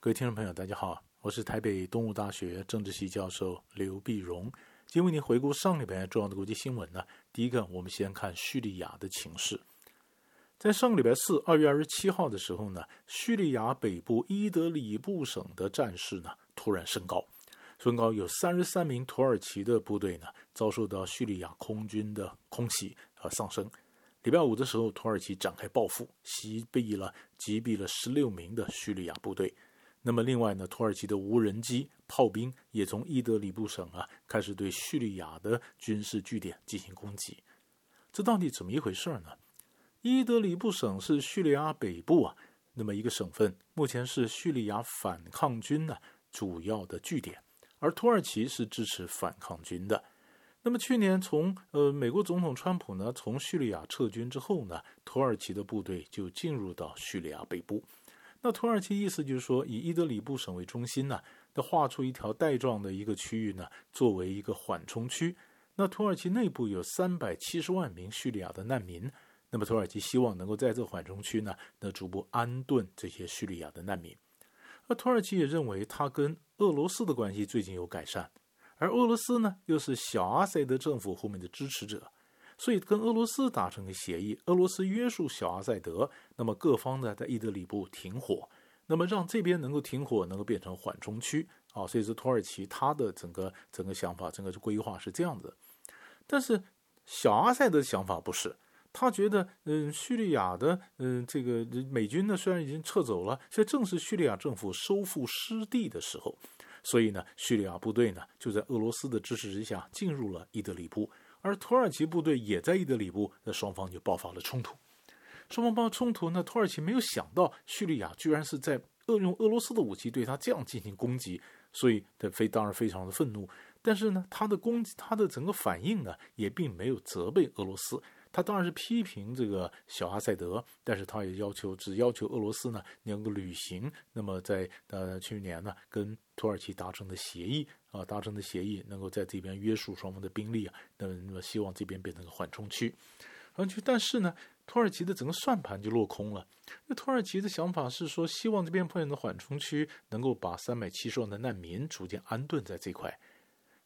各位听众朋友，大家好，我是台北东吴大学政治系教授刘碧荣。今天为您回顾上礼拜重要的国际新闻呢。第一个，我们先看叙利亚的情势。在上个礼拜四，二月二十七号的时候呢，叙利亚北部伊德里布省的战事呢突然升高，升高有三十三名土耳其的部队呢遭受到叙利亚空军的空袭而丧生。礼拜五的时候，土耳其展开报复，袭毙了击毙了十六名的叙利亚部队。那么，另外呢，土耳其的无人机、炮兵也从伊德里布省啊开始对叙利亚的军事据点进行攻击。这到底怎么一回事呢？伊德里布省是叙利亚北部啊，那么一个省份，目前是叙利亚反抗军呢主要的据点，而土耳其是支持反抗军的。那么去年从呃美国总统川普呢从叙利亚撤军之后呢，土耳其的部队就进入到叙利亚北部。那土耳其意思就是说，以伊德里布省为中心呢，那画出一条带状的一个区域呢，作为一个缓冲区。那土耳其内部有三百七十万名叙利亚的难民，那么土耳其希望能够在这缓冲区呢，那逐步安顿这些叙利亚的难民。而土耳其也认为，他跟俄罗斯的关系最近有改善，而俄罗斯呢，又是小阿塞德政府后面的支持者。所以跟俄罗斯达成个协议，俄罗斯约束小阿塞德，那么各方呢在伊德里布停火，那么让这边能够停火，能够变成缓冲区啊。所以说土耳其他的整个整个想法，整个规划是这样子。但是小阿塞德想法不是，他觉得嗯，叙利亚的嗯这个美军呢虽然已经撤走了，现在正是叙利亚政府收复失地的时候，所以呢叙利亚部队呢就在俄罗斯的支持之下进入了伊德里布。而土耳其部队也在伊德里布，那双方就爆发了冲突。双方爆发冲突，那土耳其没有想到叙利亚居然是在恶用俄罗斯的武器对他这样进行攻击，所以他非当然非常的愤怒。但是呢，他的攻击，他的整个反应呢，也并没有责备俄罗斯。他当然是批评这个小阿塞德，但是他也要求只要求俄罗斯呢能够履行。那么在呃去年呢跟土耳其达成的协议啊，达成的协议能够在这边约束双方的兵力啊，那么希望这边变成个缓冲区。缓冲区，但是呢，土耳其的整个算盘就落空了。那土耳其的想法是说，希望这边碰见的缓冲区能够把三百七十万的难民逐渐安顿在这块。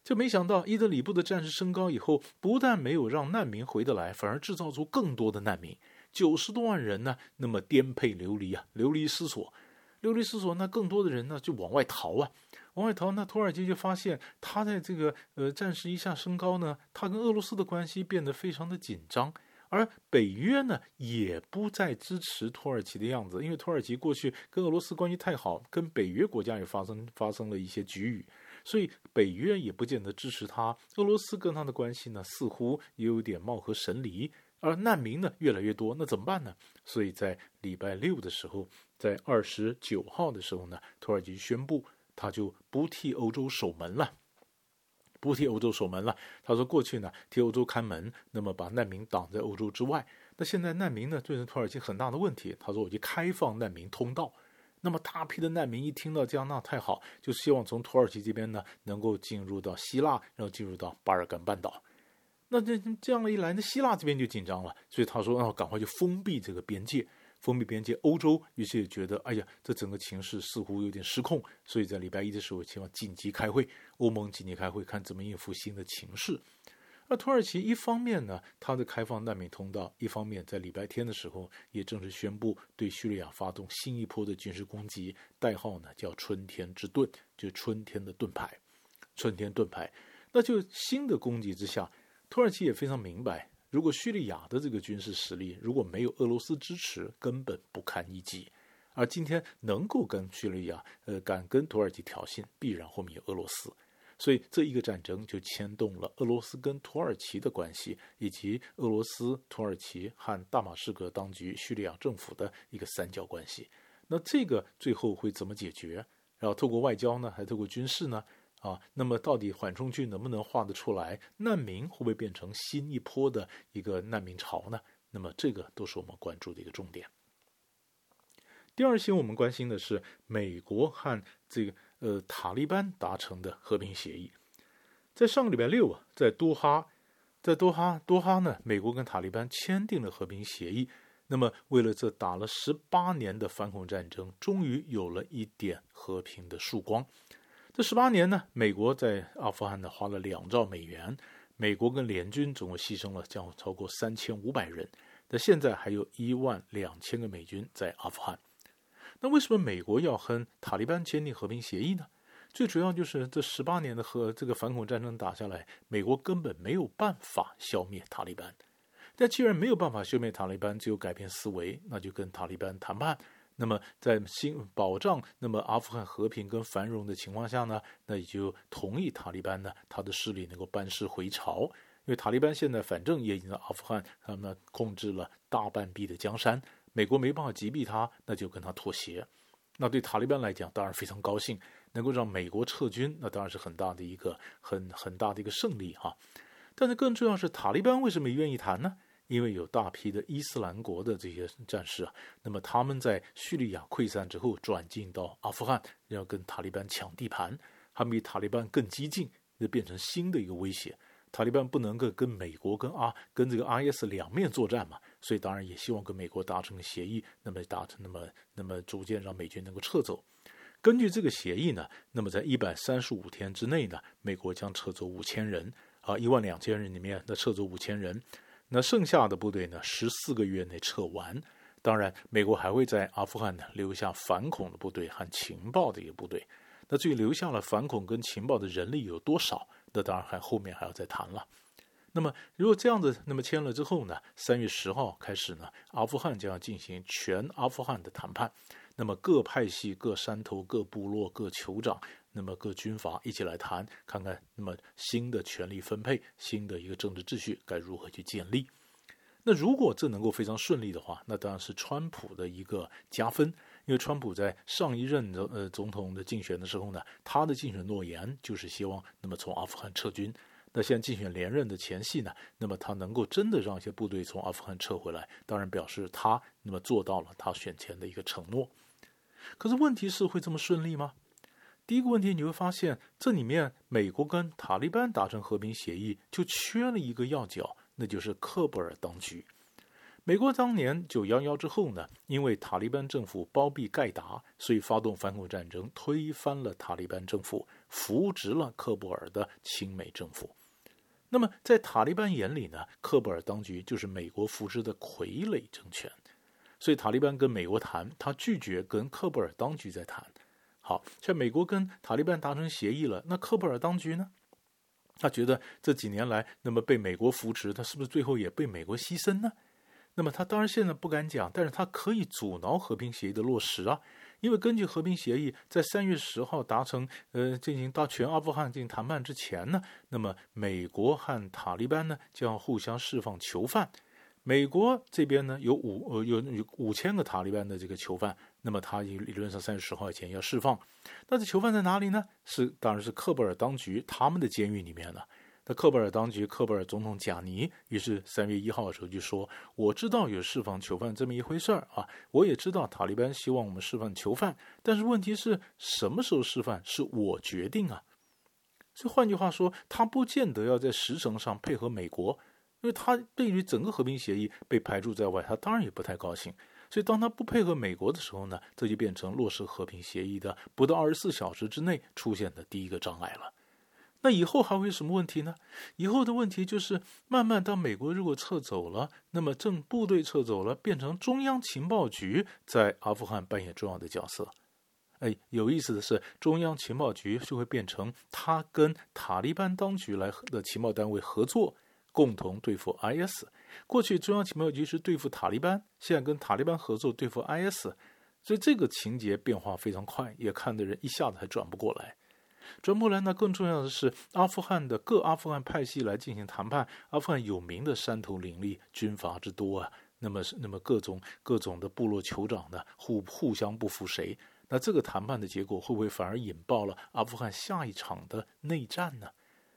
就没想到伊德里布的战事升高以后，不但没有让难民回得来，反而制造出更多的难民，九十多万人呢，那么颠沛流离啊，流离失所，流离失所，那更多的人呢就往外逃啊，往外逃。那土耳其就发现，他在这个呃战事一下升高呢，他跟俄罗斯的关系变得非常的紧张，而北约呢也不再支持土耳其的样子，因为土耳其过去跟俄罗斯关系太好，跟北约国家也发生发生了一些局域。所以北约也不见得支持他，俄罗斯跟他的关系呢，似乎也有点貌合神离，而难民呢越来越多，那怎么办呢？所以在礼拜六的时候，在二十九号的时候呢，土耳其宣布他就不替欧洲守门了，不替欧洲守门了。他说过去呢替欧洲看门，那么把难民挡在欧洲之外，那现在难民呢对土耳其很大的问题。他说我就开放难民通道。那么大批的难民一听到这样，那太好，就希望从土耳其这边呢能够进入到希腊，然后进入到巴尔干半岛。那这这样一来，那希腊这边就紧张了，所以他说，那赶快就封闭这个边界，封闭边界。欧洲于是也觉得，哎呀，这整个情势似乎有点失控，所以在礼拜一的时候，希望紧急开会，欧盟紧急开会，看怎么应付新的情势。那土耳其一方面呢，它的开放难民通道；一方面在礼拜天的时候，也正式宣布对叙利亚发动新一波的军事攻击，代号呢叫“春天之盾”，就春天的盾牌，春天盾牌。那就新的攻击之下，土耳其也非常明白，如果叙利亚的这个军事实力如果没有俄罗斯支持，根本不堪一击。而今天能够跟叙利亚，呃，敢跟土耳其挑衅，必然后面有俄罗斯。所以这一个战争就牵动了俄罗斯跟土耳其的关系，以及俄罗斯、土耳其和大马士革当局、叙利亚政府的一个三角关系。那这个最后会怎么解决？然后透过外交呢，还透过军事呢？啊，那么到底缓冲区能不能画得出来？难民会不会变成新一波的一个难民潮呢？那么这个都是我们关注的一个重点。第二些我们关心的是美国和这个。呃，塔利班达成的和平协议，在上个礼拜六啊，在多哈，在多哈，多哈呢，美国跟塔利班签订了和平协议。那么为了这打了十八年的反恐战争，终于有了一点和平的曙光。这十八年呢，美国在阿富汗呢花了两兆美元，美国跟联军总共牺牲了将超过三千五百人。那现在还有一万两千个美军在阿富汗。那为什么美国要和塔利班签订和平协议呢？最主要就是这十八年的和这个反恐战争打下来，美国根本没有办法消灭塔利班。但既然没有办法消灭塔利班，只有改变思维，那就跟塔利班谈判。那么在新保障那么阿富汗和平跟繁荣的情况下呢，那也就同意塔利班呢，他的势力能够班师回朝。因为塔利班现在反正也已经在阿富汗，他们控制了大半壁的江山，美国没办法击毙他，那就跟他妥协。那对塔利班来讲，当然非常高兴。能够让美国撤军，那当然是很大的一个很很大的一个胜利哈。但是更重要是，塔利班为什么愿意谈呢？因为有大批的伊斯兰国的这些战士啊，那么他们在叙利亚溃散之后转进到阿富汗，要跟塔利班抢地盘，他们比塔利班更激进，就变成新的一个威胁。塔利班不能够跟美国跟阿跟这个 IS 两面作战嘛，所以当然也希望跟美国达成个协议，那么达成那么那么逐渐让美军能够撤走。根据这个协议呢，那么在一百三十五天之内呢，美国将撤走五千人啊，一万两千人里面那撤走五千人，那剩下的部队呢，十四个月内撤完。当然，美国还会在阿富汗呢留下反恐的部队和情报的一个部队。那至于留下了反恐跟情报的人力有多少，那当然还后面还要再谈了。那么如果这样子，那么签了之后呢，三月十号开始呢，阿富汗将要进行全阿富汗的谈判。那么各派系、各山头、各部落、各酋长，那么各军阀一起来谈，看看那么新的权力分配、新的一个政治秩序该如何去建立。那如果这能够非常顺利的话，那当然是川普的一个加分，因为川普在上一任的呃总统的竞选的时候呢，他的竞选诺言就是希望那么从阿富汗撤军。那现在竞选连任的前夕呢，那么他能够真的让一些部队从阿富汗撤回来，当然表示他那么做到了他选前的一个承诺。可是问题是会这么顺利吗？第一个问题你会发现，这里面美国跟塔利班达成和平协议就缺了一个要角，那就是喀布尔当局。美国当年九幺幺之后呢，因为塔利班政府包庇盖达，所以发动反恐战争，推翻了塔利班政府，扶植了喀布尔的亲美政府。那么，在塔利班眼里呢，喀布尔当局就是美国扶持的傀儡政权，所以塔利班跟美国谈，他拒绝跟喀布尔当局再谈。好，像美国跟塔利班达成协议了，那喀布尔当局呢？他觉得这几年来，那么被美国扶持，他是不是最后也被美国牺牲呢？那么他当然现在不敢讲，但是他可以阻挠和平协议的落实啊。因为根据和平协议，在三月十号达成，呃，进行到全阿富汗进行谈判之前呢，那么美国和塔利班呢将互相释放囚犯。美国这边呢有五呃有有五千个塔利班的这个囚犯，那么他理论上三月十号以前要释放。但是囚犯在哪里呢？是当然是喀布尔当局他们的监狱里面了。那克布尔当局，克布尔总统贾尼于是三月一号的时候就说：“我知道有释放囚犯这么一回事儿啊，我也知道塔利班希望我们释放囚犯，但是问题是什么时候释放是我决定啊。所以换句话说，他不见得要在时程上配合美国，因为他对于整个和平协议被排除在外，他当然也不太高兴。所以当他不配合美国的时候呢，这就变成落实和平协议的不到二十四小时之内出现的第一个障碍了。”那以后还会有什么问题呢？以后的问题就是，慢慢当美国如果撤走了，那么正部队撤走了，变成中央情报局在阿富汗扮演重要的角色。哎，有意思的是，中央情报局就会变成他跟塔利班当局来的情报单位合作，共同对付 IS。过去中央情报局是对付塔利班，现在跟塔利班合作对付 IS，所以这个情节变化非常快，也看的人一下子还转不过来。转过来呢，更重要的是，阿富汗的各阿富汗派系来进行谈判。阿富汗有名的山头林立，军阀之多啊。那么，那么各种各种的部落酋长呢，互互相不服谁。那这个谈判的结果会不会反而引爆了阿富汗下一场的内战呢？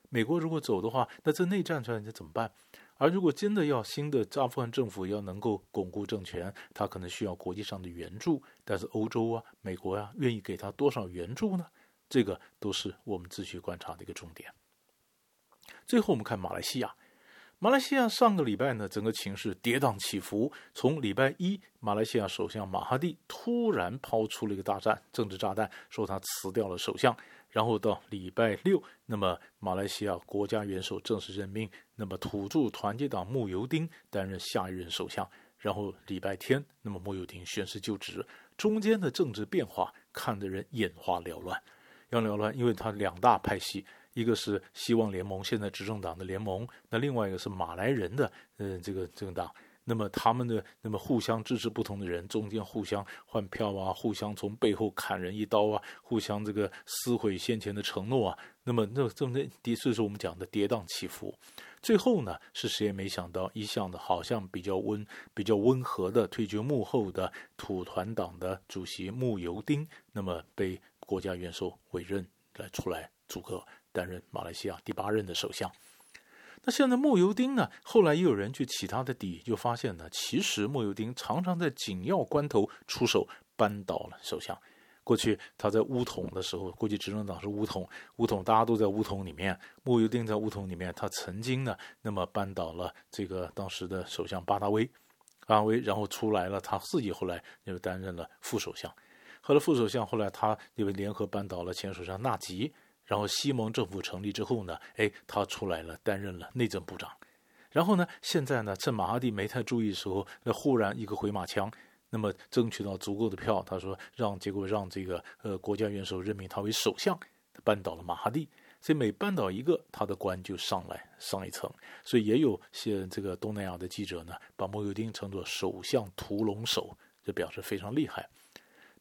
美国如果走的话，那这内战出来你怎么办？而如果真的要新的阿富汗政府要能够巩固政权，他可能需要国际上的援助。但是欧洲啊、美国啊，愿意给他多少援助呢？这个都是我们继续观察的一个重点。最后，我们看马来西亚。马来西亚上个礼拜呢，整个情势跌宕起伏。从礼拜一，马来西亚首相马哈蒂突然抛出了一个大战，政治炸弹，说他辞掉了首相。然后到礼拜六，那么马来西亚国家元首正式任命，那么土著团结党慕尤丁担任下一任首相。然后礼拜天，那么慕尤丁宣誓就职。中间的政治变化看得人眼花缭乱，要缭乱，因为他两大派系。一个是希望联盟，现在执政党的联盟，那另外一个是马来人的，呃，这个政党。那么他们的那么互相支持不同的人，中间互相换票啊，互相从背后砍人一刀啊，互相这个撕毁先前的承诺啊。那么那这么的，确是我们讲的跌宕起伏。最后呢，是谁也没想到，一向的好像比较温、比较温和的退居幕后的土团党的主席慕尤丁，那么被国家元首委任来出来组阁。担任马来西亚第八任的首相。那现在慕尤丁呢？后来也有人去起他的底，就发现呢，其实慕尤丁常常在紧要关头出手扳倒了首相。过去他在巫统的时候，过去执政党是巫统，巫统大家都在巫统里面。慕尤丁在巫统里面，他曾经呢，那么扳倒了这个当时的首相巴达威，巴达威，然后出来了，他自己后来又担任了副首相。后来副首相后来他因为联合扳倒了前首相纳吉。然后西蒙政府成立之后呢，哎，他出来了，担任了内政部长。然后呢，现在呢，趁马哈蒂没太注意的时候，那忽然一个回马枪，那么争取到足够的票，他说让结果让这个呃国家元首任命他为首相，扳倒了马哈蒂。所以每扳倒一个，他的官就上来上一层。所以也有些这个东南亚的记者呢，把莫尤丁称作首相屠龙手，就表示非常厉害。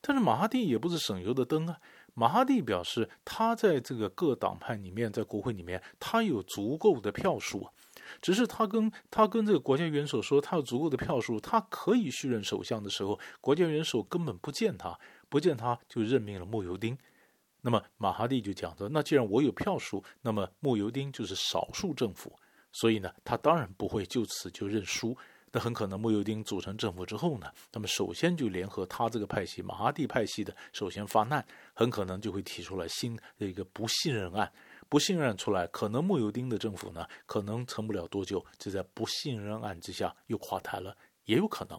但是马哈蒂也不是省油的灯啊。马哈蒂表示，他在这个各党派里面，在国会里面，他有足够的票数，只是他跟他跟这个国家元首说，他有足够的票数，他可以续任首相的时候，国家元首根本不见他，不见他就任命了慕尤丁。那么马哈蒂就讲着，那既然我有票数，那么慕尤丁就是少数政府，所以呢，他当然不会就此就认输。那很可能穆尤丁组成政府之后呢，那么首先就联合他这个派系马哈蒂派系的首先发难，很可能就会提出来新的一个不信任案，不信任出来，可能穆尤丁的政府呢，可能撑不了多久，就在不信任案之下又垮台了，也有可能，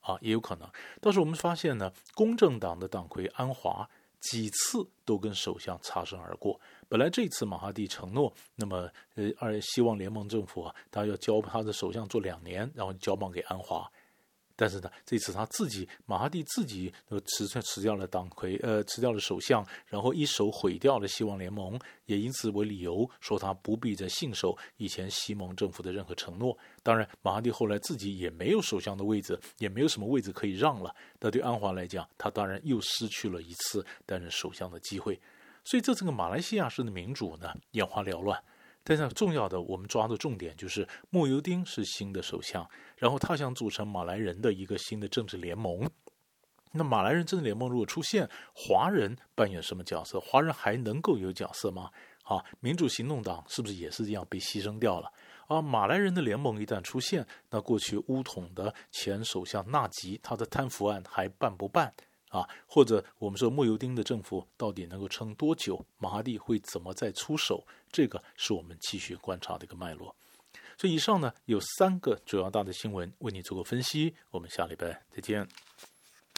啊，也有可能。但是我们发现呢，公正党的党魁安华几次都跟首相擦身而过。本来这次马哈蒂承诺，那么呃二希望联盟政府啊，他要交他的首相做两年，然后交棒给安华。但是呢，这次他自己马哈蒂自己呃辞辞掉了党魁，呃辞掉了首相，然后一手毁掉了希望联盟，也因此为理由说他不必再信守以前西蒙政府的任何承诺。当然，马哈蒂后来自己也没有首相的位置，也没有什么位置可以让了。那对安华来讲，他当然又失去了一次担任首相的机会。所以这整个马来西亚式的民主呢，眼花缭乱。但是重要的，我们抓的重点就是慕尤丁是新的首相，然后他想组成马来人的一个新的政治联盟。那马来人政治联盟如果出现，华人扮演什么角色？华人还能够有角色吗？啊，民主行动党是不是也是这样被牺牲掉了？啊，马来人的联盟一旦出现，那过去巫统的前首相纳吉他的贪腐案还办不办？啊，或者我们说莫尤丁的政府到底能够撑多久？马哈蒂会怎么再出手？这个是我们继续观察的一个脉络。所以以上呢，有三个主要大的新闻为你做过分析。我们下礼拜再见。